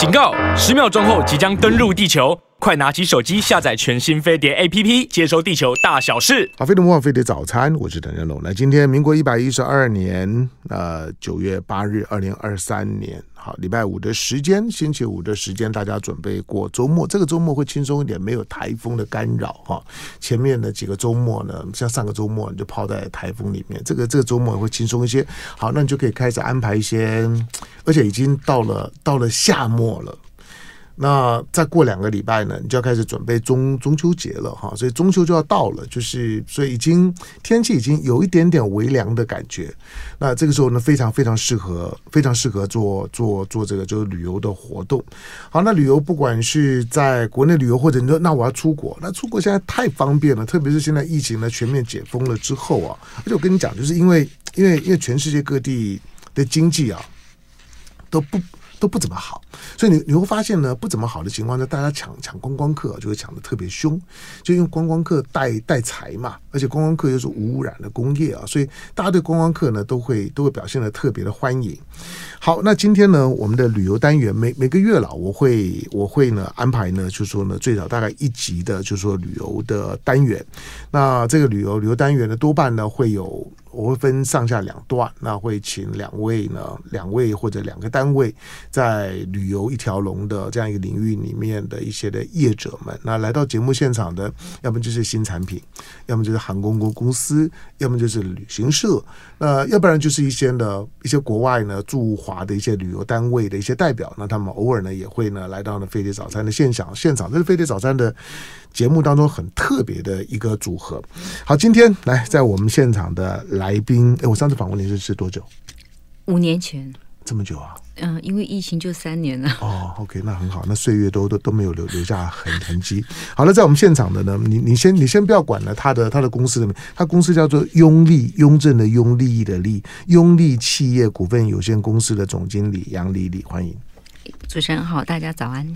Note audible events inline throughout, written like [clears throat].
警告！十秒钟后即将登陆地球，快拿起手机下载全新飞碟 APP，接收地球大小事。好，飞碟魔飞碟早餐，我是邓仁龙。那今天民国一百一十二年呃九月八日，二零二三年。好，礼拜五的时间，星期五的时间，大家准备过周末。这个周末会轻松一点，没有台风的干扰哈。前面的几个周末呢，像上个周末你就泡在台风里面，这个这个周末会轻松一些。好，那你就可以开始安排一些，而且已经到了到了夏末了。那再过两个礼拜呢，你就要开始准备中中秋节了哈，所以中秋就要到了，就是所以已经天气已经有一点点微凉的感觉。那这个时候呢，非常非常适合，非常适合做做做这个就是旅游的活动。好，那旅游不管是在国内旅游，或者你说那我要出国，那出国现在太方便了，特别是现在疫情呢全面解封了之后啊，而且我跟你讲，就是因为因为因为全世界各地的经济啊都不。都不怎么好，所以你你会发现呢，不怎么好的情况下，大家抢抢观光客就会抢的特别凶，就用观光客带带财嘛，而且观光客又是无污染的工业啊，所以大家对观光客呢都会都会表现的特别的欢迎。好，那今天呢，我们的旅游单元每每个月了，我会我会呢安排呢，就是说呢最早大概一集的，就是说旅游的单元。那这个旅游旅游单元呢，多半呢会有。我会分上下两段，那会请两位呢，两位或者两个单位，在旅游一条龙的这样一个领域里面的一些的业者们，那来到节目现场的，要么就是新产品，要么就是航空公司，要么就是旅行社，那要不然就是一些的一些国外呢驻华的一些旅游单位的一些代表，那他们偶尔呢也会呢来到呢飞碟早餐的现场现场，这是飞碟早餐的。节目当中很特别的一个组合。好，今天来在我们现场的来宾，哎，我上次访问你是是多久？五年前。这么久啊？嗯，因为疫情就三年了。哦，OK，那很好，那岁月都都都没有留留下痕痕迹。好了，在我们现场的呢，你你先你先不要管了，他的他的公司里面，他公司叫做雍利，雍正的雍，利益的利，雍利企业股份有限公司的总经理杨丽丽，欢迎。主持人好，大家早安。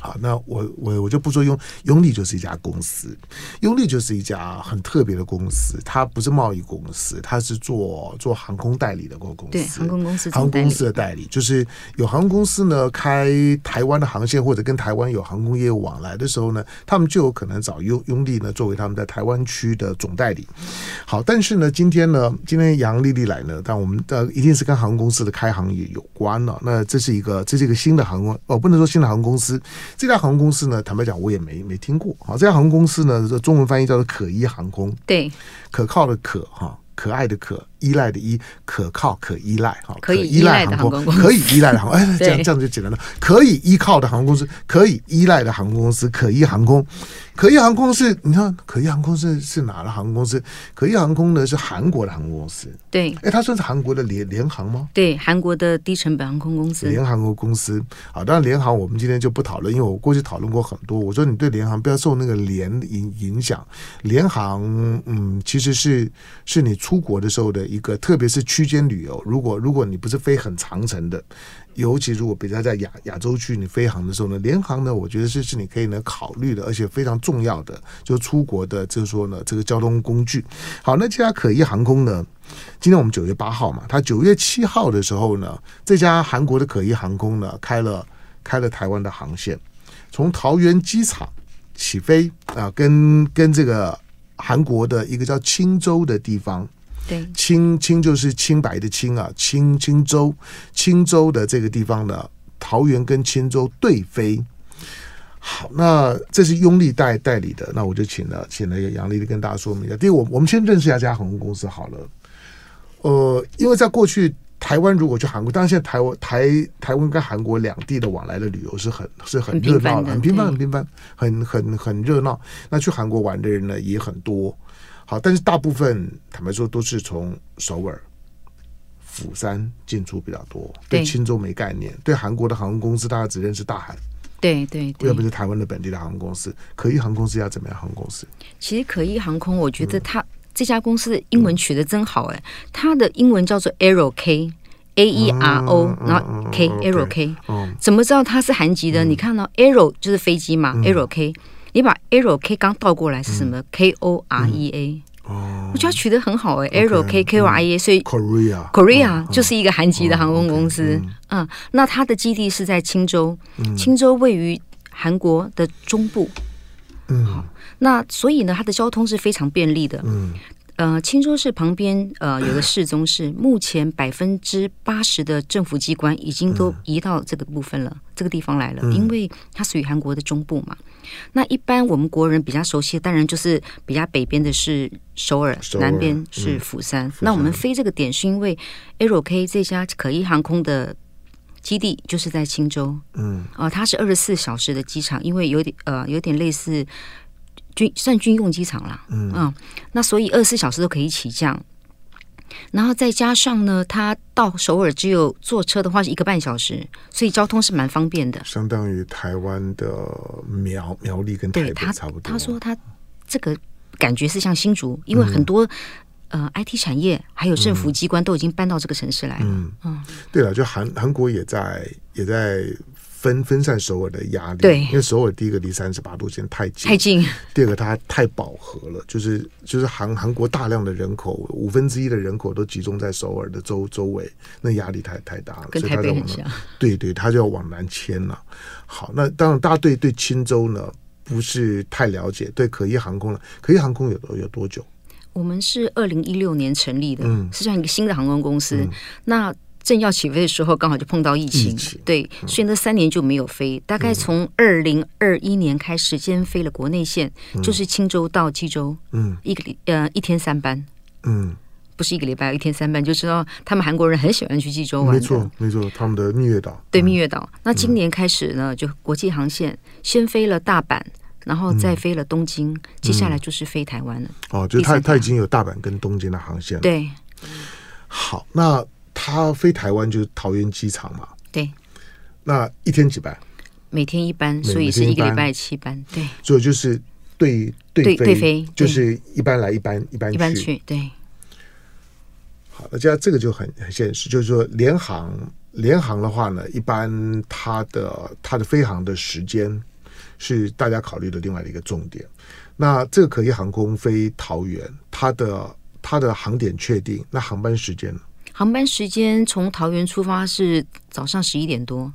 好，那我我我就不说雍雍利就是一家公司，雍利就是一家很特别的公司，它不是贸易公司，它是做做航空代理的公公司，对，航空公司，航空公司的代理，就是有航空公司呢开台湾的航线或者跟台湾有航空业务往来的时候呢，他们就有可能找雍雍利呢作为他们在台湾区的总代理。好，但是呢，今天呢，今天杨丽丽来呢，但我们的一定是跟航空公司的开航也有关了。那这是一个这是一个新的航空，哦，不能说新的航空公司。这家航空公司呢，坦白讲，我也没没听过。好，这家航空公司呢，这中文翻译叫做可依航空，对，可靠的可哈，可爱的可。依赖的依，可靠可依赖哈，可以依赖航空，可以依赖的航空，哎，[laughs] 这样这样就简单了。可以依靠的航空公司，可以依赖的航空公司，可依航空，可依航空是，你看，可依航空是是哪的航空公司？可依航空呢是韩国的航空公司，对，哎，它算是韩国的联联航吗？对，韩国的低成本航空公司，联航空公司。好，当然联航我们今天就不讨论，因为我过去讨论过很多。我说你对联航不要受那个联影影响，联航嗯，其实是是你出国的时候的一个，特别是。区间旅游，如果如果你不是飞很长程的，尤其如果比如在亚亚洲区你飞航的时候呢，联航呢，我觉得是是你可以呢考虑的，而且非常重要的，就出国的，就是说呢，这个交通工具。好，那这家可疑航空呢，今天我们九月八号嘛，它九月七号的时候呢，这家韩国的可疑航空呢开了开了台湾的航线，从桃园机场起飞啊，跟跟这个韩国的一个叫青州的地方。对，清清就是清白的清啊，青青州，青州的这个地方呢，桃园跟青州对飞。好，那这是拥利代代理的，那我就请了请了杨丽丽跟大家说明一下。第一，我我们先认识一下这家航空公司好了。呃，因为在过去台湾如果去韩国，当然现在台湾台台湾跟韩国两地的往来的旅游是很是很热闹的，很频繁很频繁，很很很热闹。那去韩国玩的人呢也很多。好，但是大部分坦白说都是从首尔、釜山进出比较多，对青州没概念。对韩国的航空公司，大家只认识大韩，对对对，要不是台湾的本地的航空公司。可一航空是一家怎么样航空公司？其实可一航空，我觉得它、嗯、这家公司的英文取得真好哎，它的英文叫做 Aero K A E R O，、嗯、然后 K、嗯、Aero K，、嗯、怎么知道它是韩籍的？嗯、你看到 Aero 就是飞机嘛、嗯、，Aero K。你把 Aero K 刚倒过来是什么？K O R E A 哦，我觉得取得很好哎，Aero K K O R E A，所以 Korea Korea 就是一个韩籍的航空公司。嗯，那它的基地是在青州，青州位于韩国的中部。嗯，好，那所以呢，它的交通是非常便利的。嗯。呃，青州市旁边呃有个市中市，[clears throat] 目前百分之八十的政府机关已经都移到这个部分了，嗯、这个地方来了，因为它属于韩国的中部嘛。那一般我们国人比较熟悉的，当然就是比较北边的是首尔，首尔南边是釜山。嗯、那我们飞这个点是因为 AeroK 这家可一航空的基地就是在青州，嗯，啊、呃，它是二十四小时的机场，因为有点呃有点类似。军算军用机场啦，嗯，嗯，那所以二十四小时都可以起降，然后再加上呢，它到首尔只有坐车的话是一个半小时，所以交通是蛮方便的。相当于台湾的苗苗栗跟台北差不多。他说他这个感觉是像新竹，因为很多、嗯、呃 IT 产业还有政府机关都已经搬到这个城市来了。嗯，嗯对了，就韩韩国也在也在。分分散首尔的压力，对，因为首尔第一个离三十八度线太近，太近；[laughs] 第二个它太饱和了，就是就是韩韩国大量的人口，五分之一的人口都集中在首尔的周周围，那压力太太大了，跟台北很像。对对，他就要往南迁了。好，那当然大家对对钦州呢不是太了解，对可一航空了，可一航空有多有多久？我们是二零一六年成立的，嗯，是这样一个新的航空公司。嗯、那正要起飞的时候，刚好就碰到疫情，疫情对，所以那三年就没有飞。嗯、大概从二零二一年开始，先飞了国内线，嗯、就是青州到济州，嗯，一个礼呃一天三班，嗯，不是一个礼拜一天三班，就知道他们韩国人很喜欢去济州玩。没错，没错，他们的蜜月岛，对蜜月岛。那今年开始呢，就国际航线先飞了大阪，然后再飞了东京，嗯、接下来就是飞台湾了。哦，就他他已经有大阪跟东京的航线了。对，好，那。他飞台湾就是桃园机场嘛？对。那一天几班？每天一班，所以是一个礼拜七班。对。所以就是对对对飞，就是一班来一班一班一班去。对。好，那这样这个就很很现实，就是说联航联航的话呢，一般它的它的飞航的时间是大家考虑的另外的一个重点。那这个可以航空飞桃园，它的它的航点确定，那航班时间呢？航班时间从桃园出发是早上十一点多，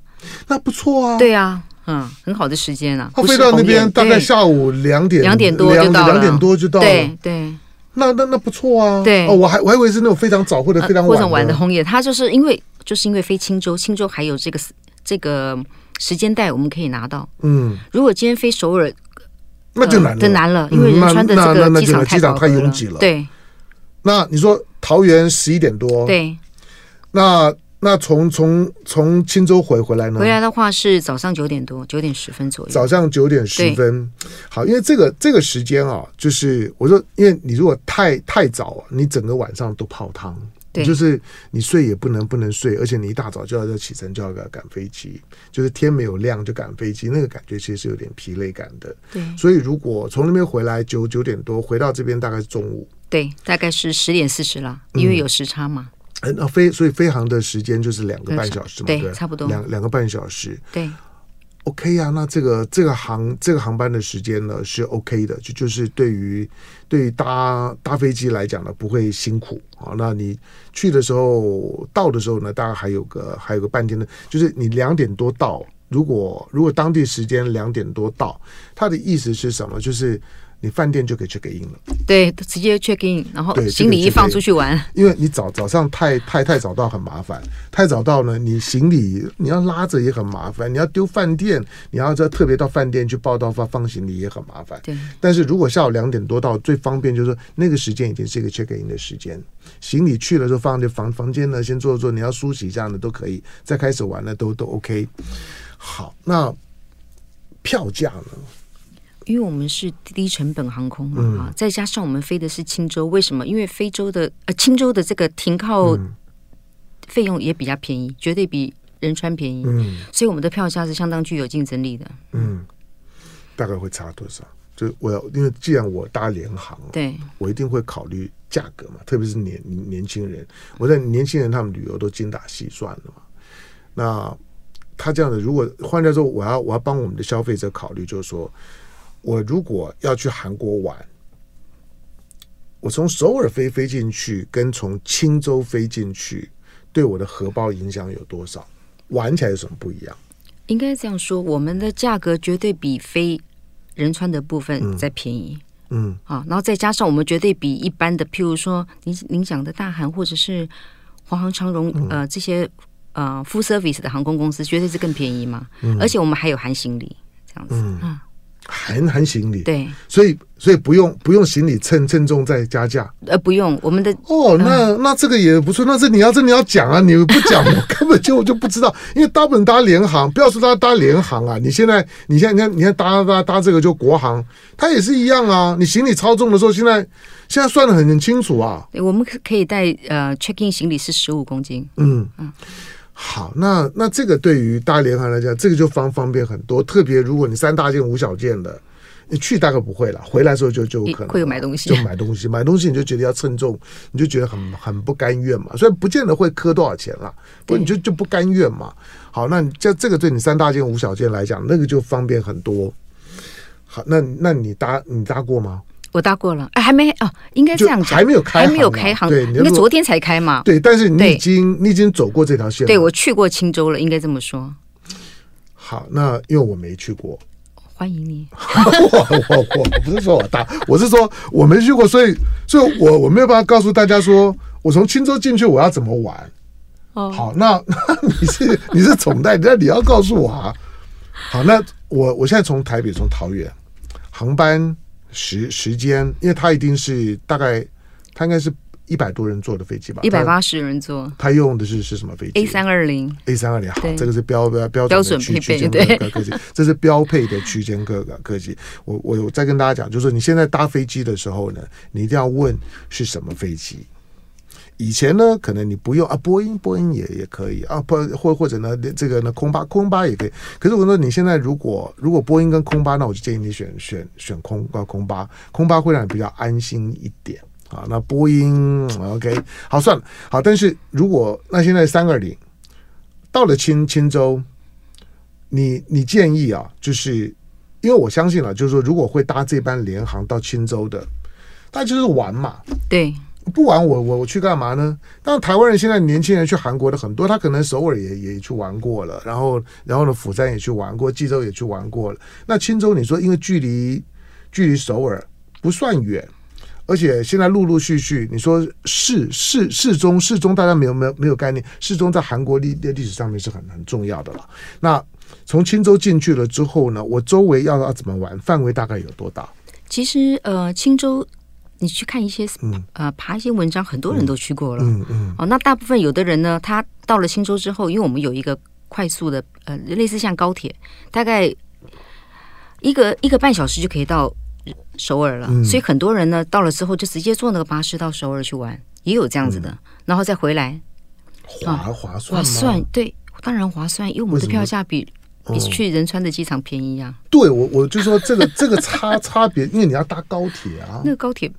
那不错啊。对啊，嗯，很好的时间啊。他飞到那边大概下午两点两点多就到了，两点多就到了。对对，那那那不错啊。对，哦，我还我还以为是那种非常早或者非常晚的红眼。他就是因为就是因为飞青州，青州还有这个这个时间带我们可以拿到。嗯，如果今天飞首尔，那就难了，就难了，因为仁川的这个机场太拥挤了。对。那你说桃园十一点多，对，那那从从从青州回回来呢？回来的话是早上九点多，九点十分左右。早上九点十分，好，因为这个这个时间啊，就是我说，因为你如果太太早，你整个晚上都泡汤。对就是你睡也不能不能睡，而且你一大早就要要起身，就要赶飞机，就是天没有亮就赶飞机，那个感觉其实是有点疲累感的。对，所以如果从那边回来九九点多回到这边，大概是中午。对，大概是十点四十了，因为有时差嘛。嗯，那飞所以飞航的时间就是两个半小时嘛，对，差不多两两个半小时。对。OK 呀、啊，那这个这个航这个航班的时间呢是 OK 的，就就是对于对于搭搭飞机来讲呢不会辛苦啊。那你去的时候到的时候呢，大概还有个还有个半天的，就是你两点多到，如果如果当地时间两点多到，它的意思是什么？就是。你饭店就可以 check in 了，对，直接 check in，然后行李一放出去玩。因为你早早上太太太早到很麻烦，太早到呢，你行李你要拉着也很麻烦，你要丢饭店，你要再特别到饭店去报到放放行李也很麻烦。对，但是如果下午两点多到，最方便就是说那个时间已经是一个 check in 的时间，行李去了之后放在房房间呢，先坐坐，你要梳洗一下呢都可以，再开始玩呢都都 OK。好，那票价呢？因为我们是低成本航空嘛，啊、嗯，再加上我们飞的是青州，为什么？因为非洲的呃青州的这个停靠费用也比较便宜，绝对比仁川便宜，嗯，所以我们的票价是相当具有竞争力的。嗯，大概会差多少？就我要，因为既然我搭联航，对，我一定会考虑价格嘛，特别是年年轻人，我在年轻人他们旅游都精打细算的嘛。那他这样的，如果换句话说，我要我要帮我们的消费者考虑，就是说。我如果要去韩国玩，我从首尔飞飞进去，跟从青州飞进去，对我的荷包影响有多少？玩起来有什么不一样？应该这样说，我们的价格绝对比飞仁川的部分再便宜。嗯，啊，然后再加上我们绝对比一般的，譬如说您您讲的大韩或者是华航、长荣，呃，这些呃 full service 的航空公司，绝对是更便宜嘛。嗯，而且我们还有含行李，这样子。嗯。啊含含行李，对，所以所以不用不用行李称称重再加价，呃，不用我们的哦，那、呃、那这个也不错，那这你要这你要讲啊，你不讲 [laughs] 我根本就就不知道，因为大部分搭联航，不要说搭搭联航啊，你现在你现在你看你看搭搭搭这个就国航，它也是一样啊，你行李超重的时候，现在现在算的很很清楚啊，我们可可以带呃 check in 行李是十五公斤，嗯。嗯。好，那那这个对于大联航来讲，这个就方方便很多。特别如果你三大件五小件的，你去大概不会了，回来的时候就就可能会有买东西，就买东西，买东西你就觉得要称重，你就觉得很很不甘愿嘛。所以不见得会磕多少钱了，不你就就不甘愿嘛。好，那这这个对你三大件五小件来讲，那个就方便很多。好，那那你搭你搭过吗？我搭过了，哎，还没哦，应该这样讲，还没有开，还没有开航，对，应该昨天才开嘛。对，但是你已经你已经走过这条线，对，我去过青州了，应该这么说。好，那因为我没去过，欢迎你。[laughs] 我我我不是说我搭，我是说我没去过，所以所以我我没有办法告诉大家说我从青州进去我要怎么玩。哦，好，那 [laughs] 那你是你是总代理，那你要告诉我啊。好，那我我现在从台北从桃园航班。时时间，因为它一定是大概，它应该是一百多人坐的飞机吧？一百八十人坐。他用的是是什么飞机？A 三二零。A 三二零，好，这个是标标标准区区间客客机，这是标配的区间客客机。我我再跟大家讲，就是说你现在搭飞机的时候呢，你一定要问是什么飞机。以前呢，可能你不用啊，波音波音也也可以啊，不或或者呢，这个呢空巴空巴也可以。可是我说你现在如果如果波音跟空巴，那我就建议你选选选空啊空巴，空巴会让你比较安心一点啊。那波音 OK 好算了好，但是如果那现在三二零到了青青州，你你建议啊，就是因为我相信了，就是说如果会搭这班联航到青州的，那就是玩嘛，对。不玩我我我去干嘛呢？当然，台湾人现在年轻人去韩国的很多，他可能首尔也也去玩过了，然后然后呢，釜山也去玩过，济州也去玩过了。那青州，你说因为距离距离首尔不算远，而且现在陆陆续续，你说市市市中市中，大家没有没有没有概念，市中在韩国历历史上面是很很重要的了。那从青州进去了之后呢，我周围要要怎么玩？范围大概有多大？其实呃，青州。你去看一些呃，爬一些文章，很多人都去过了。嗯嗯。哦，那大部分有的人呢，他到了青州之后，因为我们有一个快速的呃，类似像高铁，大概一个一个半小时就可以到首尔了。所以很多人呢，到了之后就直接坐那个巴士到首尔去玩，也有这样子的，然后再回来。划划算吗？划算，对，当然划算，因为我们的票价比比去仁川的机场便宜啊。对，我我就说这个这个差 [laughs] 差别，因为你要搭高铁啊。那个高铁。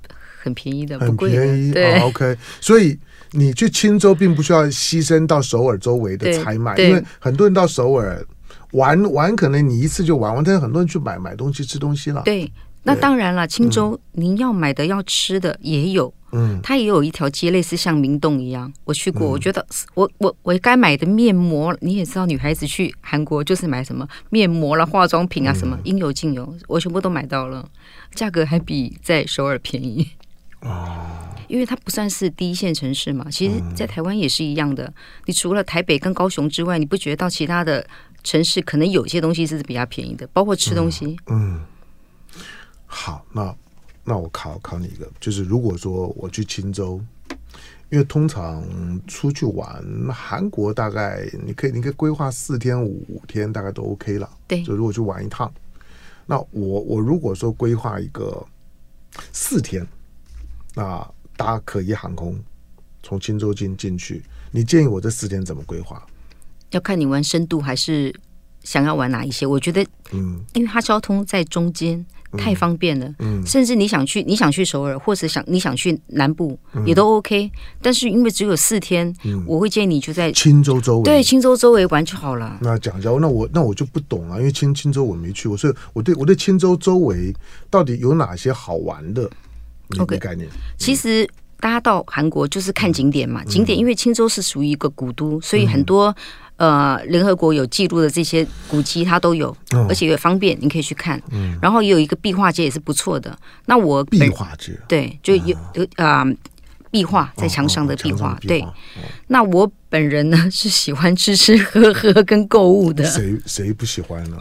很便宜的，很便宜。对、哦、OK。所以你去青州并不需要牺牲到首尔周围的采买，因为很多人到首尔玩玩，可能你一次就玩完，但是很多人去买买东西、吃东西了。对，那当然了，青州您要买的、要吃的也有，嗯，它也有一条街类似像明洞一样，我去过，嗯、我觉得我我我该买的面膜，你也知道，女孩子去韩国就是买什么面膜啦、化妆品啊，什么、嗯、应有尽有，我全部都买到了，价格还比在首尔便宜。哦，因为它不算是第一线城市嘛，其实，在台湾也是一样的。你除了台北跟高雄之外，你不觉得到其他的城市，可能有些东西是比较便宜的，包括吃东西。嗯，嗯，好，那那我考考你一个，就是如果说我去青州，因为通常出去玩，韩国大概你可以你可以规划四天五天，大概都 OK 了。对，就如果去玩一趟，那我我如果说规划一个四天。那搭可一航空从青州进进去，你建议我这四天怎么规划？要看你玩深度还是想要玩哪一些。我觉得，嗯，因为它交通在中间太方便了，嗯，甚至你想去你想去首尔，或者想你想去南部也都 OK。但是因为只有四天，我会建议你就在青州周围，对，青州周围玩就好了。那讲讲，那我那我就不懂了，因为青青州我没去过，所以我对我对青州周围到底有哪些好玩的？你的概念。其实大家到韩国就是看景点嘛，景点因为青州是属于一个古都，所以很多呃联合国有记录的这些古迹它都有，而且也方便，你可以去看。然后也有一个壁画街也是不错的。那我壁画街对，就有有啊。壁画在墙上的壁画，对。那我本人呢 [laughs] 是喜欢吃吃喝喝跟购物的。谁谁不喜欢呢？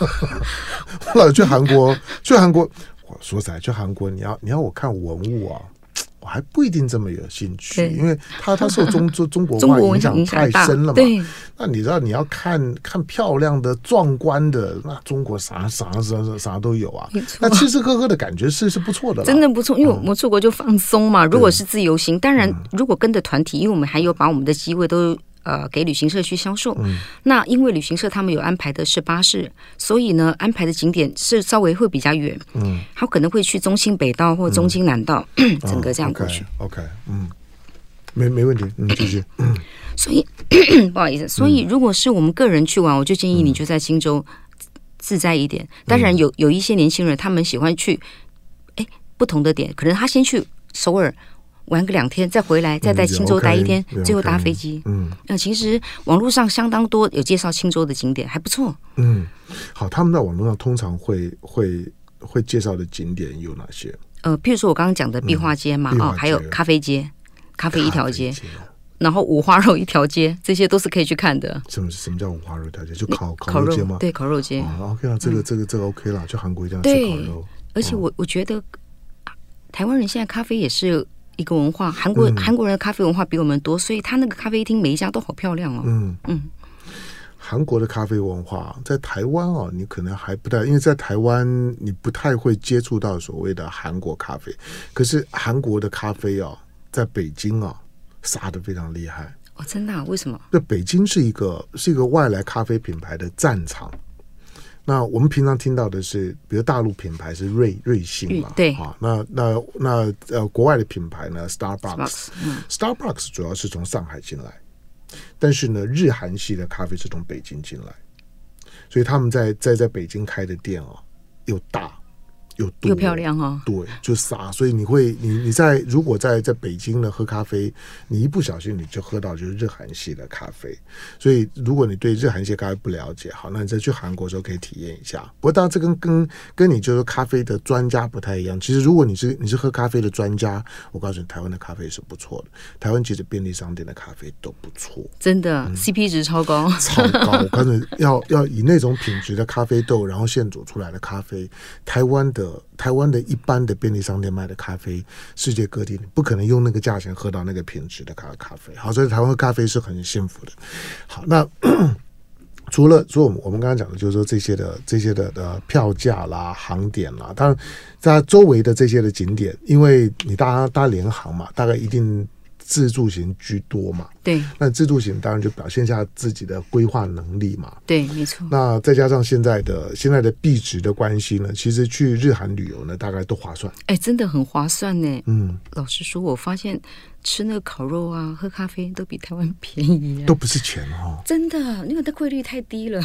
[laughs] 我老去韩国，去韩国，我说实在，去韩国你要你要我看文物啊。我还不一定这么有兴趣，因为他他受中中 [laughs] 中国文化影响太深了嘛。对，那你知道你要看看漂亮的、壮观的，那中国啥啥啥啥都有啊。那吃吃喝喝的感觉是是不错的，真的不错。因为我们出国就放松嘛。如果是自由行，当然如果跟着团体，因为我们还有把我们的机会都。呃，给旅行社去销售。嗯，那因为旅行社他们有安排的是巴士，所以呢，安排的景点是稍微会比较远。嗯，他可能会去中心北道或中心南道，嗯、[clears throat] 整个这样过去。哦、OK，, okay 嗯，没没问题，嗯，继续。嗯，所以 [clears throat] 不好意思，所以如果是我们个人去玩，我就建议你就在荆州自在一点。当然有有一些年轻人，他们喜欢去，哎，不同的点，可能他先去首尔。玩个两天，再回来，再在青州待一天，嗯、最后搭飞机。嗯，那其实网络上相当多有介绍青州的景点，还不错。嗯，好，他们在网络上通常会会会介绍的景点有哪些？呃，譬如说我刚刚讲的壁画街嘛，哦，还有咖啡街，咖啡一条街，然后五花肉一条街，这些都是可以去看的。什么什么叫五花肉一条街？就烤烤肉街吗？对，烤肉街。哦、OK 啊，这个这个这个 OK 了，去韩国一定要吃烤肉。而且我我觉得台湾人现在咖啡也是。一个文化，韩国韩国人的咖啡文化比我们多，所以他那个咖啡厅每一家都好漂亮哦。嗯嗯，韩国的咖啡文化在台湾哦，你可能还不太，因为在台湾你不太会接触到所谓的韩国咖啡。可是韩国的咖啡哦，在北京啊，杀的非常厉害哦，真的啊？为什么？那，北京是一个是一个外来咖啡品牌的战场。那我们平常听到的是，比如大陆品牌是瑞瑞幸嘛，对啊，那那那呃，国外的品牌呢，Starbucks，Starbucks、主要是从上海进来，但是呢，日韩系的咖啡是从北京进来，所以他们在在在北京开的店哦，又大。又又漂亮哈、哦，对，就傻，所以你会，你你在如果在在北京呢喝咖啡，你一不小心你就喝到就是日韩系的咖啡，所以如果你对日韩系咖啡不了解，好，那你再去韩国的时候可以体验一下。不过当然这跟跟跟你就是咖啡的专家不太一样。其实如果你是你是喝咖啡的专家，我告诉你，台湾的咖啡是不错的。台湾其实便利商店的咖啡都不错，真的、嗯、CP 值超高，超高。[laughs] 我告诉你，要要以那种品质的咖啡豆，然后现煮出来的咖啡，台湾的。台湾的一般的便利商店卖的咖啡，世界各地你不可能用那个价钱喝到那个品质的咖咖啡。好，所以台湾咖啡是很幸福的。好，那 [coughs] 除了说我们我们刚刚讲的，就是说这些的这些的的票价啦、航点啦，当然在周围的这些的景点，因为你搭搭联航嘛，大概一定。自助型居多嘛？对，那自助型当然就表现下自己的规划能力嘛。对，没错。那再加上现在的现在的币值的关系呢，其实去日韩旅游呢，大概都划算。哎，真的很划算呢。嗯，老实说，我发现吃那个烤肉啊，喝咖啡都比台湾便宜，都不是钱哦。真的，那个的汇率太低了。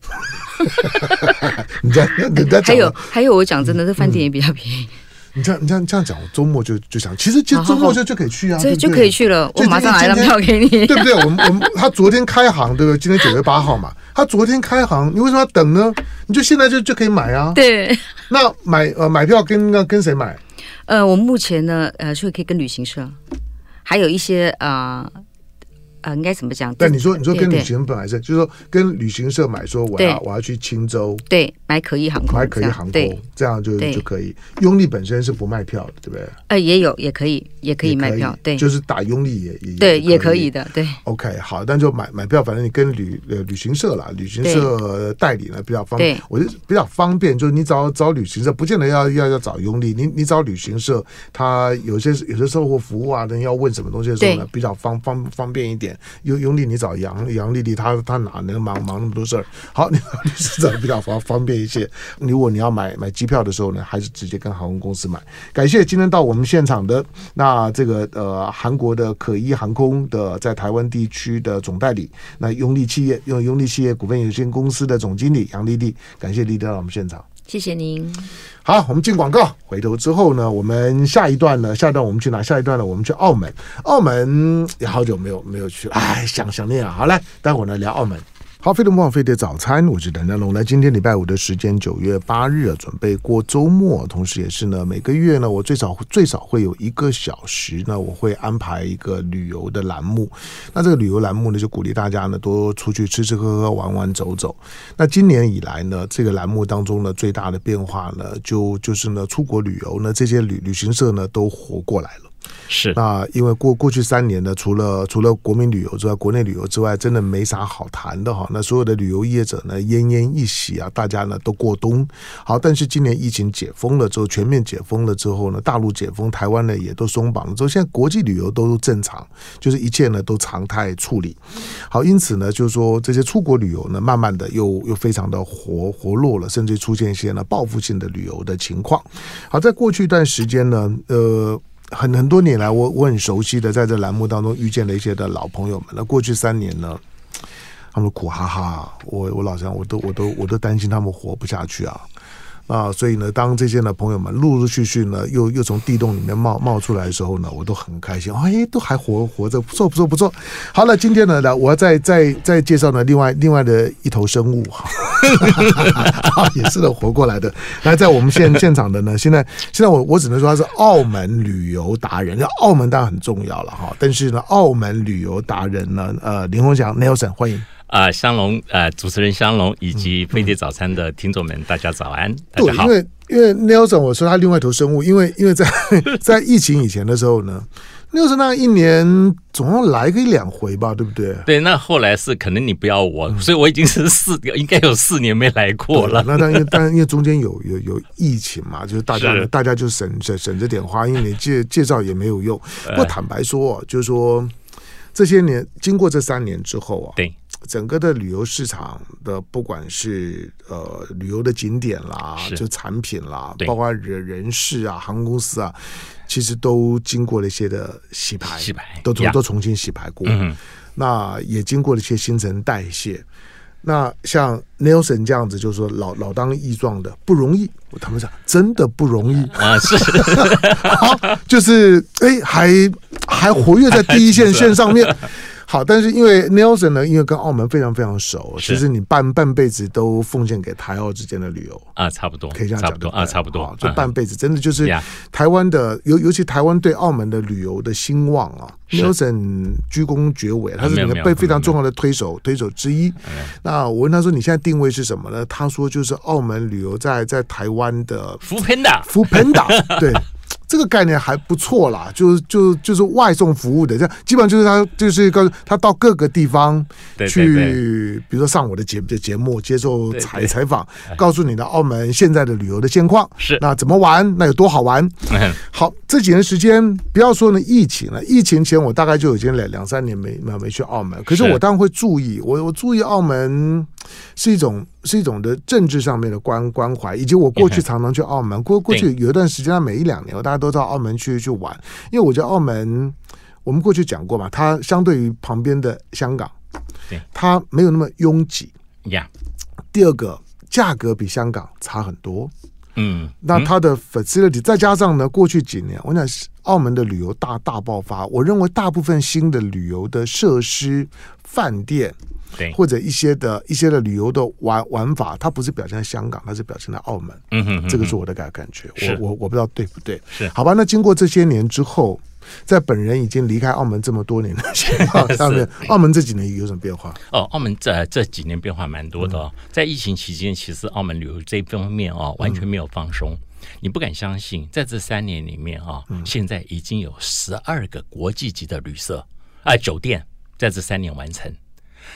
[laughs] 你在你在还有还有，我讲真的，这饭店也比较便宜。你这样，你这样这样讲，我周末就就想，其实其实周末就就可以去啊，所以就可以去了。我马上来张票给你，对不对？我们我们他昨天开行，对不对？今天九月八号嘛，他昨天开行，你为什么要等呢？你就现在就就可以买啊。对，那买呃买票跟跟谁买？呃，我们目前呢，呃，就可以跟旅行社，还有一些啊。呃呃，应该怎么讲？但你说，你说跟旅行本来是，就是说跟旅行社买，说我要我要去青州，对，买可以航空，买可以航空，这样就就可以。雍丽本身是不卖票的，对不对？呃，也有，也可以，也可以卖票，对，就是打雍丽也也对，也可以的，对。OK，好，但就买买票，反正你跟旅呃旅行社啦，旅行社代理呢比较方便，我觉得比较方便，就是你找找旅行社，不见得要要要找雍丽，你你找旅行社，他有些有些售后服务啊，等要问什么东西的时候呢，比较方方方便一点。用用丽，你找杨杨丽丽，她她哪能忙忙那么多事儿？好，[laughs] 你你是找比较方方便一些。如果你要买买机票的时候呢，还是直接跟航空公司买。感谢今天到我们现场的那这个呃韩国的可依航空的在台湾地区的总代理，那雍丽企业用雍丽企业股份有限公司的总经理杨丽丽，感谢丽丽到我们现场。谢谢您。好，我们进广告。回头之后呢，我们下一段呢，下一段我们去哪？下一段呢，我们去澳门。澳门也好久没有没有去了，哎，想想念啊。好嘞，待会儿呢聊澳门。好，飞碟梦飞的早餐，我是邓家龙。来，今天礼拜五的时间，九月八日，准备过周末，同时也是呢，每个月呢，我最少最少会有一个小时呢，我会安排一个旅游的栏目。那这个旅游栏目呢，就鼓励大家呢，多出去吃吃喝喝、玩玩走走。那今年以来呢，这个栏目当中呢，最大的变化呢，就就是呢，出国旅游呢，这些旅旅行社呢，都活过来了。是，那因为过过去三年呢，除了除了国民旅游之外，国内旅游之外，真的没啥好谈的哈。那所有的旅游业者呢，奄奄一息啊，大家呢都过冬。好，但是今年疫情解封了之后，全面解封了之后呢，大陆解封，台湾呢也都松绑了之后，现在国际旅游都正常，就是一切呢都常态处理。好，因此呢，就是说这些出国旅游呢，慢慢的又又非常的活活络了，甚至出现一些呢报复性的旅游的情况。好，在过去一段时间呢，呃。很很多年来，我我很熟悉的，在这栏目当中遇见了一些的老朋友们。那过去三年呢，他们苦哈哈，我我老乡，我都我都我都担心他们活不下去啊。啊，所以呢，当这些呢朋友们陆陆续续呢又又从地洞里面冒冒出来的时候呢，我都很开心。哎，都还活活着，不错不错不错。好了，今天呢，来我要再再再介绍呢另外另外的一头生物哈，[laughs] 也是的活过来的。来，在我们现现场的呢，现在现在我我只能说他是澳门旅游达人。那澳门当然很重要了哈，但是呢，澳门旅游达人呢，呃，林鸿祥 Nelson 欢迎。啊、呃，香龙，呃，主持人香龙以及飞碟早餐的听众们，嗯、大家早安，大家好。因为因为 Nelson，我说他另外一头生物，因为因为在 [laughs] 在疫情以前的时候呢，Nelson 那一年总要来个一两回吧，对不对？对，那后来是可能你不要我，嗯、所以我已经是四，应该有四年没来过了。那当然，当然因为中间有有有疫情嘛，就是大家大家就省省省着点花，因为你介介绍也没有用。不过坦白说，就是说这些年经过这三年之后啊，对。整个的旅游市场的，不管是呃旅游的景点啦，就产品啦，包括人人事啊、航空公司啊，其实都经过了一些的洗牌，洗牌都都重新洗牌过。嗯、那也经过了一些新陈代谢。那像 Nelson 这样子，就是说老老当益壮的不容易。他们讲真的不容易啊，是好，[laughs] 就是哎，还还活跃在第一线线上面。好，但是因为 Nelson 呢，因为跟澳门非常非常熟，其实你半半辈子都奉献给台澳之间的旅游。啊，差不多，可以这样讲啊，差不多，就半辈子，真的就是台湾的，尤尤其台湾对澳门的旅游的兴旺啊，Nelson 居功厥伟，他是你的被非常重要的推手推手之一。那我问他说：“你现在定位是什么呢？”他说：“就是澳门旅游在在台湾的 Foodpanda，Foodpanda，对。[laughs] ”这个概念还不错啦，就是就就是外送服务的，这样基本上就是他就是告诉他到各个地方去，比如说上我的节的节目接受采采访，告诉你的澳门现在的旅游的现况是。那怎么玩，那有多好玩。好，这几年时间不要说呢疫情了，疫情前我大概就已经两两三年没没没去澳门，可是。我当然会注意，我我注意澳门是一种。是一种的政治上面的关关怀，以及我过去常常去澳门，过过去有一段时间，每一两年我，大家都到澳门去去玩，因为我觉得澳门，我们过去讲过嘛，它相对于旁边的香港，它没有那么拥挤，呀。第二个，价格比香港差很多，嗯，那它的 facility 再加上呢，过去几年，我想澳门的旅游大大爆发，我认为大部分新的旅游的设施、饭店。对，或者一些的一些的旅游的玩玩法，它不是表现在香港，它是表现在澳门。嗯哼，嗯哼，这个是我的感感觉。我我我不知道对不对。是好吧？那经过这些年之后，在本人已经离开澳门这么多年的情况下面，[laughs] 澳门这几年有什么变化？哦，澳门这这几年变化蛮多的。哦。在疫情期间，其实澳门旅游这方面哦，完全没有放松。嗯、你不敢相信，在这三年里面啊，嗯、现在已经有十二个国际级的旅社啊、呃、酒店在这三年完成。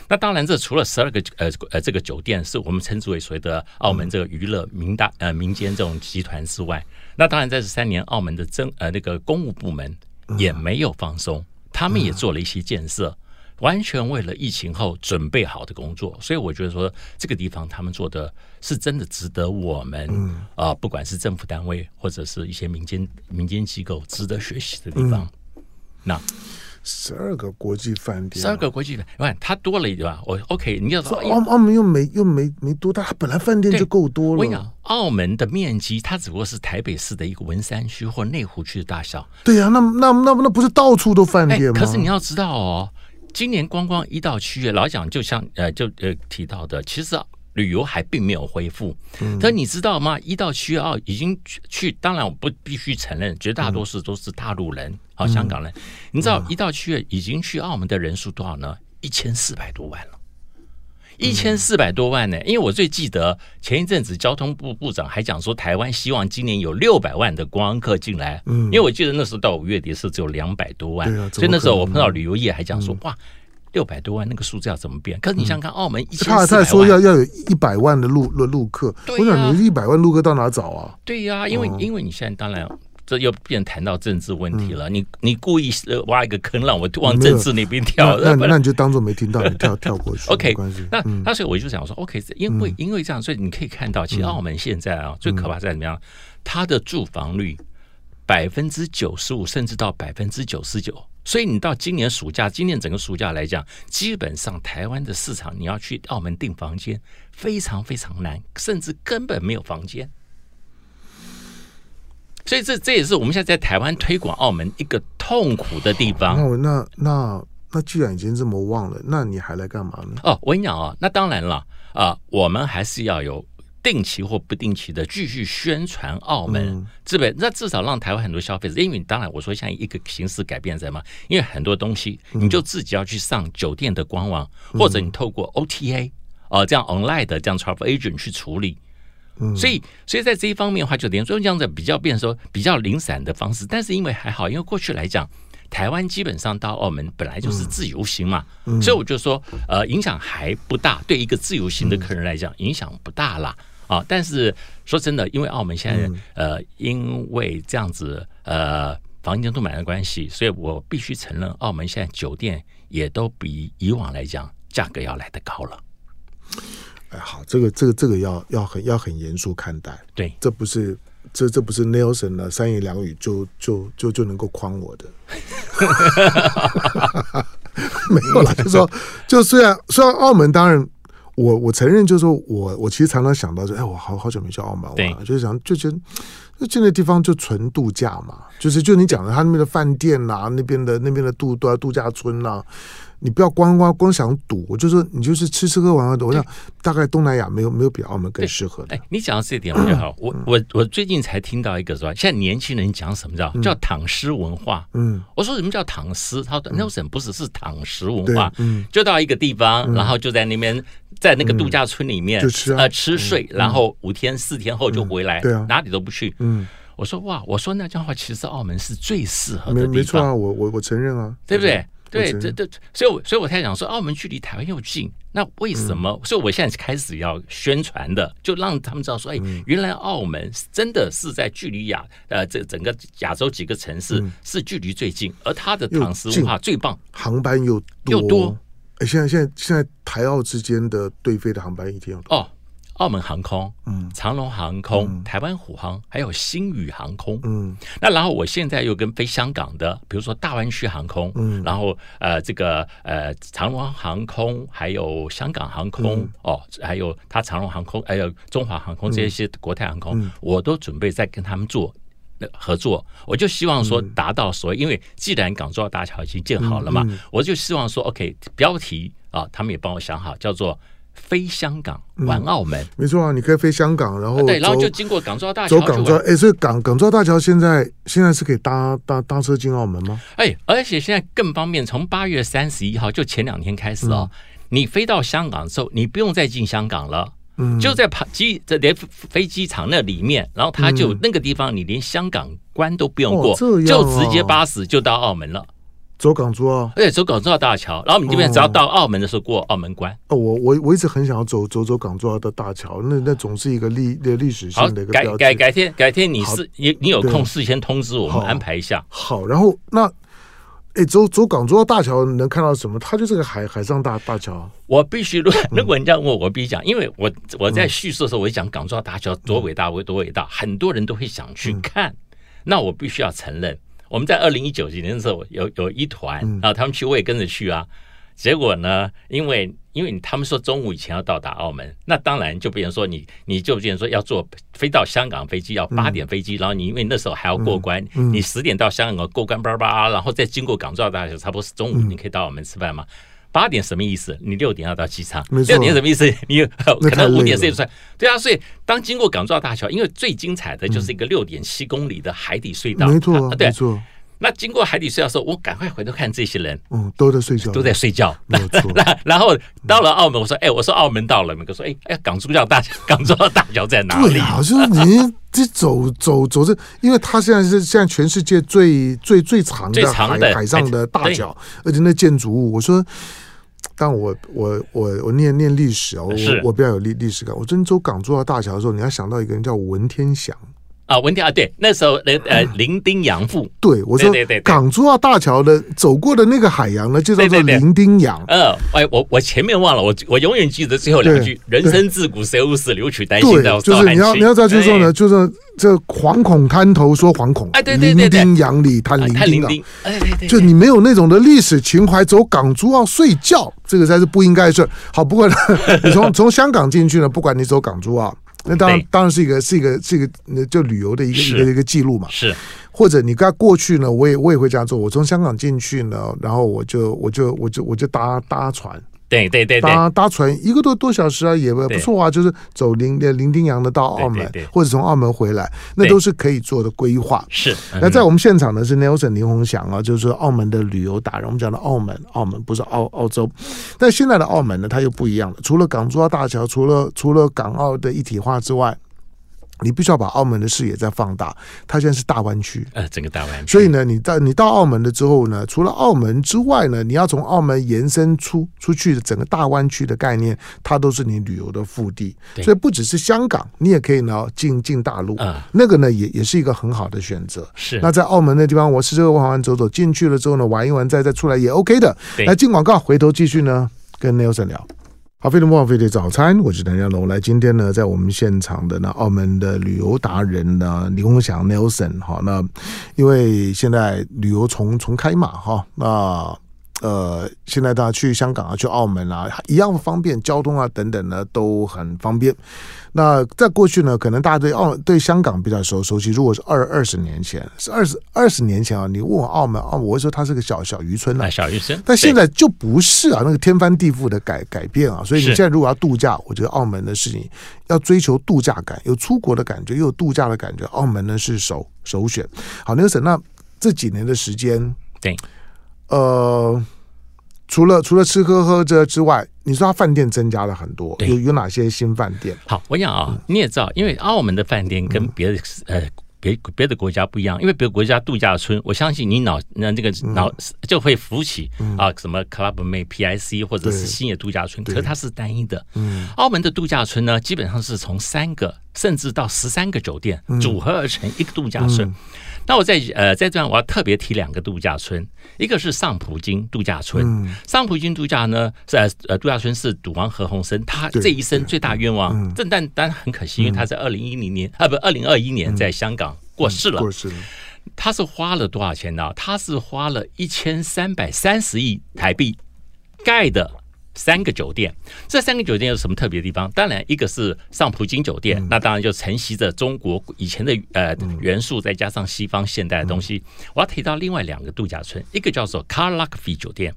那当然，这除了十二个呃呃这个酒店是我们称之为所谓的澳门这个娱乐民大呃民间这种集团之外，那当然在这三年，澳门的政呃那个公务部门也没有放松，他们也做了一些建设，完全为了疫情后准备好的工作。所以我觉得说这个地方他们做的是真的值得我们啊，不管是政府单位或者是一些民间民间机构值得学习的地方。那。十二个国际饭店，十二个国际饭店，它多了一点吧？我 OK，你要说澳澳门又没又没没多大，它本来饭店就够多了。我跟你讲，澳门的面积它只不过是台北市的一个文山区或内湖区的大小。对呀、啊，那那那那不是到处都饭店吗？可是你要知道哦，今年光光一到七月，老蒋就像呃就呃提到的，其实。旅游还并没有恢复，但你知道吗？一到七月二已经去，当然我不必须承认，绝大多数都是大陆人，好、嗯、香港人。你知道一到七月已经去澳门的人数多少呢？一千四百多万了，一千四百多万呢。因为我最记得前一阵子交通部部长还讲说，台湾希望今年有六百万的观光客进来。嗯，因为我记得那时候到五月底是只有两百多万，所以那时候我碰到旅游业还讲说，哇。六百多万那个数字要怎么变？可是你想想看，澳门一千四百万，他他说要要有一百万的陆陆陆客，我想你一百万陆客到哪找啊？对呀，因为因为你现在当然这又变谈到政治问题了。你你故意挖一个坑让我往政治那边跳，那那你就当做没听到，你跳 [laughs] 跳过去。OK，那那所以我就想说，OK，因为因为这样，所以你可以看到，其实澳门现在啊最可怕在怎么样？它的住房率百分之九十五，甚至到百分之九十九。所以你到今年暑假，今年整个暑假来讲，基本上台湾的市场，你要去澳门订房间非常非常难，甚至根本没有房间。所以这这也是我们现在在台湾推广澳门一个痛苦的地方。那那那那既然已经这么旺了，那你还来干嘛呢？哦，我跟你讲啊，那当然了啊、呃，我们还是要有。定期或不定期的继续宣传澳门，这边那至少让台湾很多消费者，因为当然我说像一个形式改变什么，因为很多东西你就自己要去上酒店的官网，或者你透过 OTA 啊这样 online 的这样 travel agent 去处理，所以所以在这一方面的话，就连说这样子比较变说比较零散的方式，但是因为还好，因为过去来讲，台湾基本上到澳门本来就是自由行嘛，所以我就说呃影响还不大，对一个自由行的客人来讲影响不大啦。啊，但是说真的，因为澳门现在呃，因为这样子呃，房间都满的关系，所以我必须承认，澳门现在酒店也都比以往来讲价格要来得高了。哎，好，这个这个这个要要很要很严肃看待。对，这不是这这不是 Nelson 的三言两语就就就就能够诓我的。[laughs] 没有啦，就说就虽然虽然澳门当然。我我承认，就是说我我其实常常想到说，哎，我好好久没去澳门玩了，就是想就觉得，就去那地方就纯度假嘛，就是就你讲的他那边的饭店呐、啊，那边的那边的度度度假村呐、啊。你不要光光光想赌，我就说你就是吃吃喝玩玩的。我想大概东南亚没有没有比澳门更适合的。哎，你讲到这一点我就好。我我我最近才听到一个说，现在年轻人讲什么叫叫躺尸文化。嗯，我说什么叫躺尸？他说 Nelson 不是是躺尸文化。嗯，就到一个地方，然后就在那边在那个度假村里面吃啊吃睡，然后五天四天后就回来，对啊，哪里都不去。嗯，我说哇，我说那这样的话，其实澳门是最适合的地方。没错啊，我我我承认啊，对不对？对，这这，所以我所以我才想说，澳门距离台湾又近，那为什么？所以我现在开始要宣传的，就让他们知道说，哎，原来澳门真的是在距离亚呃这整个亚洲几个城市是距离最近，而它的唐食文化最棒，航班又又多。哎，现在现在现在台澳之间的对飞的航班一天有多？哦。澳门航空、嗯，长龙航空、嗯、台湾虎航，还有星宇航空，嗯，那然后我现在又跟飞香港的，比如说大湾区航空，嗯，然后呃这个呃长龙航空，还有香港航空，嗯、哦，还有他长龙航空，还有中华航空这些国泰航空，嗯、我都准备再跟他们做合作。我就希望说达到所谓，因为既然港珠澳大桥已经建好了嘛，我就希望说 OK 标题啊，他们也帮我想好，叫做。飞香港玩澳门，嗯、没错啊，你可以飞香港，然后、啊、对，然后就经过港珠澳大桥，走港珠澳，哎，所以港港珠澳大桥现在现在是可以搭搭搭车进澳门吗？哎，而且现在更方便，从八月三十一号就前两天开始哦，嗯、你飞到香港之后，你不用再进香港了，嗯，就在旁机这连飞机场那里面，然后他就、嗯、那个地方，你连香港关都不用过，就直接巴士就到澳门了。走港珠澳，对，走港珠澳大桥，然后你这边只要到澳门的时候过澳门关。哦，我我我一直很想要走走走港珠澳的大桥，那那总是一个历历历史性的一个标志。改改改天改天你是你你有空事先通知我们安排一下。好，然后那哎走走港珠澳大桥能看到什么？它就是个海海上大大桥。我必须论，如果人家问我，我必须讲，因为我我在叙述的时候，我讲港珠澳大桥多伟大，多伟大，很多人都会想去看。那我必须要承认。我们在二零一九年的时候有有一团然后，他们去我也跟着去啊。结果呢，因为因为他们说中午以前要到达澳门，那当然就变成说你你就变成说要坐飞到香港飞机要八点飞机，然后你因为那时候还要过关，你十点到香港过关叭叭，然后再经过港珠澳大桥，差不多是中午你可以到澳门吃饭嘛。八点什么意思？你六点要到机场。六点什么意思？你可能五点睡出来。对啊，所以当经过港珠澳大桥，因为最精彩的就是一个六点七公里的海底隧道。没错，对，没错。那经过海底隧道的时候，我赶快回头看这些人，嗯，都在睡觉，都在睡觉。没错。[laughs] 那然后到了澳门，我说，哎，我说澳门到了，每个说，哎哎，港珠澳大桥，[laughs] 港珠澳大桥在哪里？对啊，就是你这走走走这，因为它现在是现在全世界最最最长的海海上的大桥，而且那建筑物，我说。但我我我我念念历史啊，我我比较有历历史感。我真走港珠澳大桥的时候，你要想到一个人叫文天祥。啊，文天啊，对，那时候呃呃，伶仃洋妇，对，我说对对对，港珠澳大桥的走过的那个海洋呢，就叫做伶仃洋。嗯，哎，我我前面忘了，我我永远记得最后两句：人生自古谁无死，留取丹心照就是你要你要知道，就是说呢，就是这惶恐滩头说惶恐，哎，对对对，伶仃洋里谈伶仃啊，哎对对，就你没有那种的历史情怀，走港珠澳睡觉，这个才是不应该的事。好，不过呢，[laughs] 你从从香港进去呢，不管你走港珠澳。那当然，当然是一个，是一个，是一个，就旅游的一个一个一个记录嘛。是，或者你刚过去呢，我也我也会这样做。我从香港进去呢，然后我就我就我就我就搭搭船。对对对，搭搭船一个多多小时啊，也不错啊。就是走伶伶仃洋的到澳门，或者从澳门回来，那都是可以做的规划。是。那在我们现场呢是 Nelson 林鸿祥啊，就是说澳门的旅游达人。我们讲的澳门，澳门不是澳澳洲，但现在的澳门呢，它又不一样了。除了港珠澳大桥，除了除了港澳的一体化之外。你必须要把澳门的视野再放大，它现在是大湾区，呃，整个大湾区。所以呢，你到你到澳门了之后呢，除了澳门之外呢，你要从澳门延伸出出去的整个大湾区的概念，它都是你旅游的腹地。所以不只是香港，你也可以呢进进大陆，嗯，那个呢也也是一个很好的选择。是。那在澳门那地方，我吃吃喝喝玩玩走走进去了之后呢，玩一玩再再出来也 OK 的。来进广告，回头继续呢跟 Nelson 聊。好，非常棒，非常早餐，我是谭家龙。来，今天呢，在我们现场的呢，澳门的旅游达人呢，李鸿祥 Nelson。好，那因为现在旅游重重开嘛，哈，那。呃，现在大家去香港啊，去澳门啊，一样方便，交通啊等等呢都很方便。那在过去呢，可能大家对澳对香港比较熟熟悉。如果是二二十年前，是二十二十年前啊，你问我澳门，啊我会说它是个小小渔村啊，小渔村。但现在就不是啊，那个天翻地覆的改改变啊。所以你现在如果要度假，我觉得澳门的事情要追求度假感，有出国的感觉，又有度假的感觉，澳门呢是首首选。好，那个沈，那这几年的时间，对。呃，除了除了吃喝喝这之外，你说它饭店增加了很多，有有哪些新饭店？好，我想啊、哦，你也知道，因为澳门的饭店跟别的、嗯、呃别别的国家不一样，因为别的国家度假村，我相信你脑那这个脑就会浮起、嗯、啊什么 Club Med PIC 或者是星野度假村，可是它是单一的。嗯，澳门的度假村呢，基本上是从三个甚至到十三个酒店组合而成一个度假村。那我在呃在这段我要特别提两个度假村，一个是上葡京度假村。嗯、上葡京度假呢，是呃度假村是赌王何鸿燊他这一生最大愿望，这但但很可惜，因为他在二零一零年、嗯、啊不二零二一年在香港过世了。过世了。他是花了多少钱呢？他是花了一千三百三十亿台币盖的。三个酒店，这三个酒店有什么特别的地方？当然，一个是上葡京酒店，嗯、那当然就承袭着中国以前的呃元素，再加上西方现代的东西。嗯、我要提到另外两个度假村，一个叫做卡拉克菲酒店。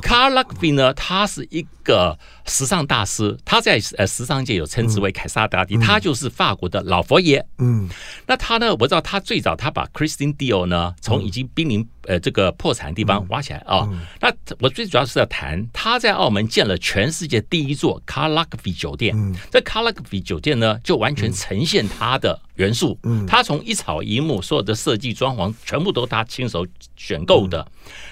卡拉克菲呢，他是一个时尚大师，他在呃时尚界有称之为凯撒大帝，他就是法国的老佛爷。嗯，那他呢，我知道他最早他把 Christian Dior 呢从已经濒临呃这个破产的地方挖起来啊。那我最主要是要谈他在澳门建了全世界第一座卡拉克菲酒店。这卡拉克菲酒店呢，就完全呈现他的元素。他从一草一木所有的设计装潢全部都他亲手选购的。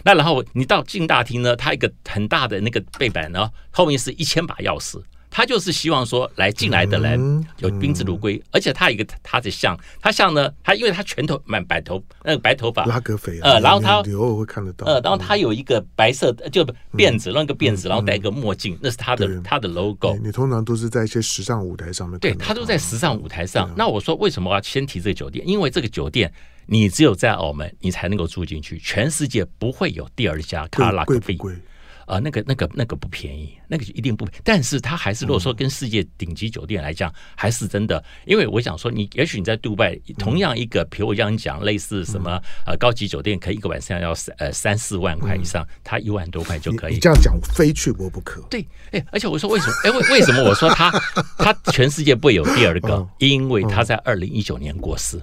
那然后你到进大厅呢，他一个很大的那个背板呢，后面是一千把钥匙。他就是希望说来进来的人有宾至如归，而且他有一个他的像，他像呢，他因为他全头满白头那个白头发，拉格斐呃，然后他偶尔会看得到，呃，然后他有一个白色的就辫子，那个辫子，然后戴一个墨镜，那是他的他的 logo。你通常都是在一些时尚舞台上面，对，他都在时尚舞台上。那我说为什么我要先提这个酒店？因为这个酒店你只有在澳门你才能够住进去，全世界不会有第二家卡拉格菲。呃，那个、那个、那个不便宜，那个一定不便宜，但是它还是如果说跟世界顶级酒店来讲，还是真的。因为我想说，你也许你在杜拜，同样一个，比如我这样讲，类似什么呃高级酒店，可以一个晚上要三呃三四万块以上，它一万多块就可以。你这样讲，非去我不可。对，哎，而且我说为什么？哎，为为什么我说它 [laughs] 它全世界不会有第二个？因为它在二零一九年过世，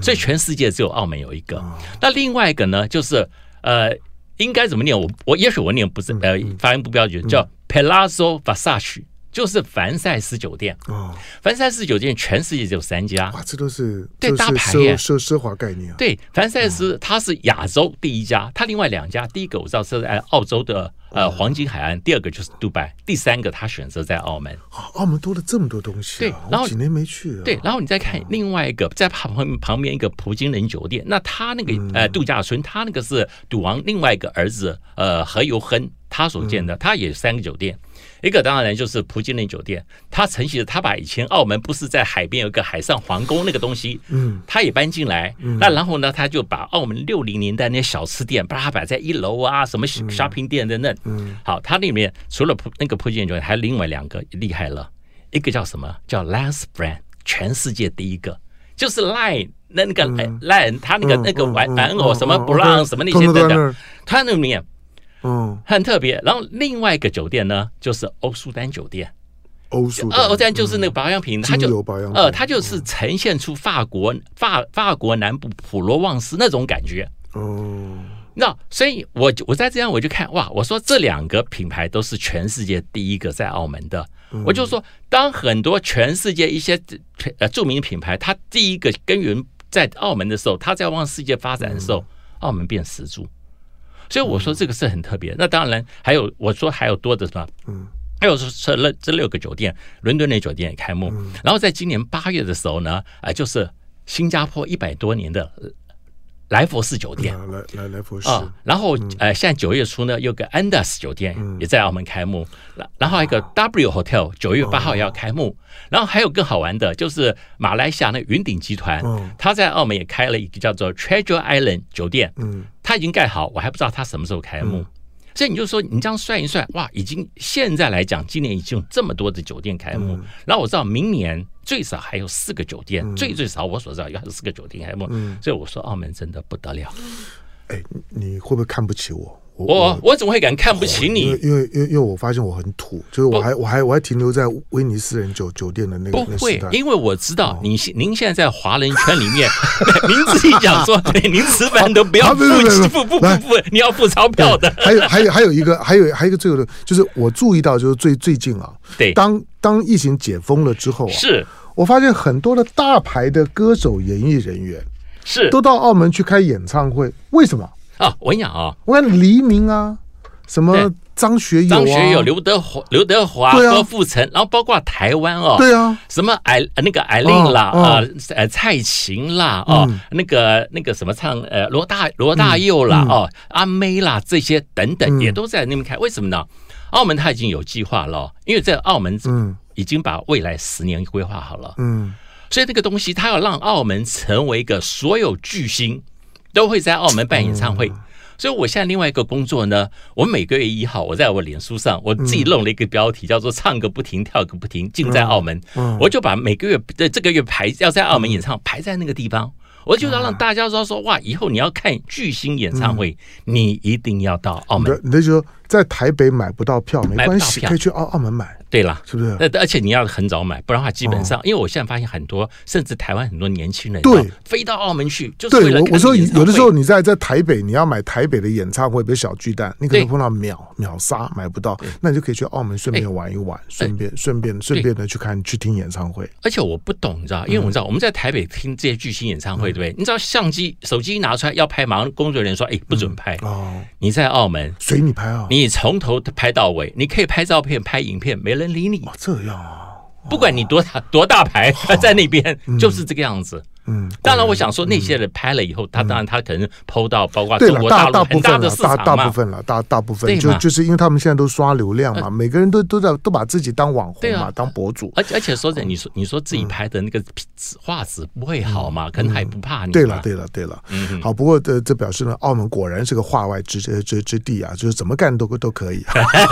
所以全世界只有澳门有一个。那另外一个呢，就是呃。应该怎么念？我我也许我念不是呃发音不标准，叫 Palazzo Versace，就是凡赛斯酒店。哦，凡赛斯酒店全世界只有三家。哇，这都是对大牌耶，奢奢华概念啊。对，凡赛斯它是亚洲第一家，它另外两家，第一个我知道是在澳洲的呃黄金海岸，第二个就是杜拜，第三个他选择在澳门。澳门多了这么多东西，对，然后几年没去了。对，然后你再看另外一个在旁旁边一个葡京人酒店，那他那个呃度假村，他那个是赌王另外一个儿子呃何猷亨他所建的，他也是三个酒店。一个当然就是葡京人酒店，他承袭了他把以前澳门不是在海边有个海上皇宫那个东西，嗯，他也搬进来，那然后呢，他就把澳门六零年代那些小吃店，把它摆在一楼啊，什么 shopping 店等等，嗯，好，它里面除了葡那个葡京人酒店，还有另外两个厉害了，一个叫什么？叫 Lance Brand，全世界第一个。就是 Line 那那个 Line，他那个那个玩玩偶什么 Brown 什么那些等等，他那里面。嗯，很特别。然后另外一个酒店呢，就是欧舒丹酒店。欧舒丹，欧舒丹就是那个保养品，它就呃，它就是呈现出法国法法国南部普罗旺斯那种感觉。哦，那所以我我在这样我就看哇，我说这两个品牌都是全世界第一个在澳门的。我就说，当很多全世界一些呃著名品牌，它第一个根源在澳门的时候，它在往世界发展的时候，澳门变十足。所以我说这个是很特别。那当然还有我说还有多的什么？嗯，还有是这这六个酒店，伦敦的酒店也开幕。然后在今年八月的时候呢，啊，就是新加坡一百多年的莱佛士酒店，来来莱佛士啊。然后呃，现在九月初呢，有个安达斯酒店也在澳门开幕。然后还有一个 W Hotel，九月八号也要开幕。然后还有更好玩的，就是马来西亚那云顶集团，他在澳门也开了一个叫做 Treasure Island 酒店。嗯。他已经盖好，我还不知道他什么时候开幕，嗯、所以你就说你这样算一算，哇，已经现在来讲，今年已经有这么多的酒店开幕，嗯、然后我知道明年最少还有四个酒店，嗯、最最少我所知道有还有四个酒店开幕，嗯、所以我说澳门真的不得了。哎，你会不会看不起我？我我，我怎么会敢看不起你？因为因为因为我发现我很土，就是我还我还我还停留在威尼斯人酒酒店的那个不会，因为我知道你现您现在在华人圈里面，[laughs] 您自己讲说，[laughs] 您吃饭都不要付付不不不，你要付钞票的。还有还有还有一个还有还有一个最后的，就是我注意到就是最最近啊，对，当当疫情解封了之后啊，是。我发现很多的大牌的歌手、演艺人员是。都到澳门去开演唱会，为什么啊？我跟你讲啊，我看黎明啊。什么张学友、张学友、刘德华、刘德华、郭富城，然后包括台湾哦，对啊，什么艾那个艾琳啦啊，呃蔡琴啦哦，那个那个什么唱呃罗大罗大佑啦哦，阿妹啦这些等等也都在那边开，为什么呢？澳门他已经有计划了，因为在澳门嗯。已经把未来十年规划好了，嗯，所以这个东西他要让澳门成为一个所有巨星都会在澳门办演唱会。所以，我现在另外一个工作呢，我每个月一号，我在我脸书上，我自己弄了一个标题，叫做“唱个不停，跳个不停，尽在澳门”。我就把每个月的这个月排要在澳门演唱排在那个地方，我就要让大家知道说哇，以后你要看巨星演唱会，你一定要到澳门。那在台北买不到票没关系，可以去澳澳门买。对了，是不是？那而且你要很早买，不然的话，基本上，因为我现在发现很多，甚至台湾很多年轻人，对，飞到澳门去，就。对，我我说有的时候你在在台北，你要买台北的演唱会，比如小巨蛋，你可能碰到秒秒杀买不到，那你就可以去澳门顺便玩一玩，顺便顺便顺便的去看去听演唱会。而且我不懂，你知道，因为我知道我们在台北听这些巨星演唱会，对不对？你知道相机手机一拿出来要拍，马上工作人员说：“哎，不准拍。”哦，你在澳门。随你拍啊，你从头拍到尾，你可以拍照片、拍影片，没人理你。哦，这样啊，不管你多大多大牌，[laughs] 在那边就是这个样子。嗯，当然，我想说那些人拍了以后，他当然他可能 PO 到包括中国大陆很大部分了，大的市场嘛。大部分了，大大部分就就是因为他们现在都刷流量嘛，每个人都都在都把自己当网红嘛，啊当博主。而且而且说真的，你说你说自己拍的那个纸画质不会好嘛？可能还不怕你。对了，对了，对了。嗯好，不过这这表示呢，澳门果然是个画外之之之地啊，就是怎么干都都可以。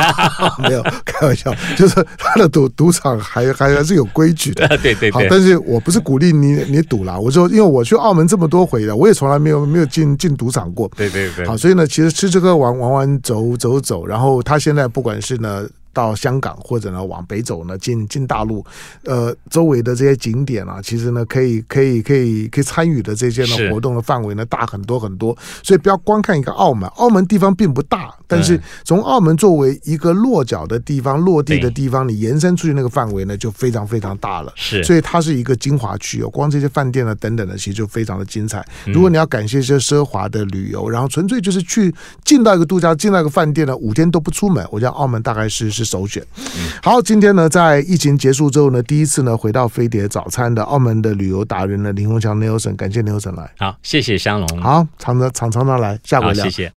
[laughs] 没有开玩笑，就是他的赌赌场还还还是有规矩的。对 [laughs] 对对，。好但是我不是鼓励你你赌啦，我说因为我去澳门这么多回了，我也从来没有没有进进赌场过。对对对。好，所以呢，其实吃吃喝玩玩玩走走走，然后他现在不管是呢。到香港或者呢往北走呢进进大陆，呃，周围的这些景点啊，其实呢可以可以可以可以参与的这些呢活动的范围呢大很多很多，所以不要光看一个澳门，澳门地方并不大，但是从澳门作为一个落脚的地方、落地的地方，你延伸出去那个范围呢就非常非常大了。是，所以它是一个精华区哦，光这些饭店呢等等的，其实就非常的精彩。如果你要感谢一些奢华的旅游，然后纯粹就是去进到一个度假，进到一个饭店呢，五天都不出门，我觉得澳门大概是是首选。好，今天呢，在疫情结束之后呢，第一次呢回到飞碟早餐的澳门的旅游达人呢林宏强 Nelson，感谢 Nelson 来。好，谢谢香龙。好，常常常常常来，下回聊。谢谢。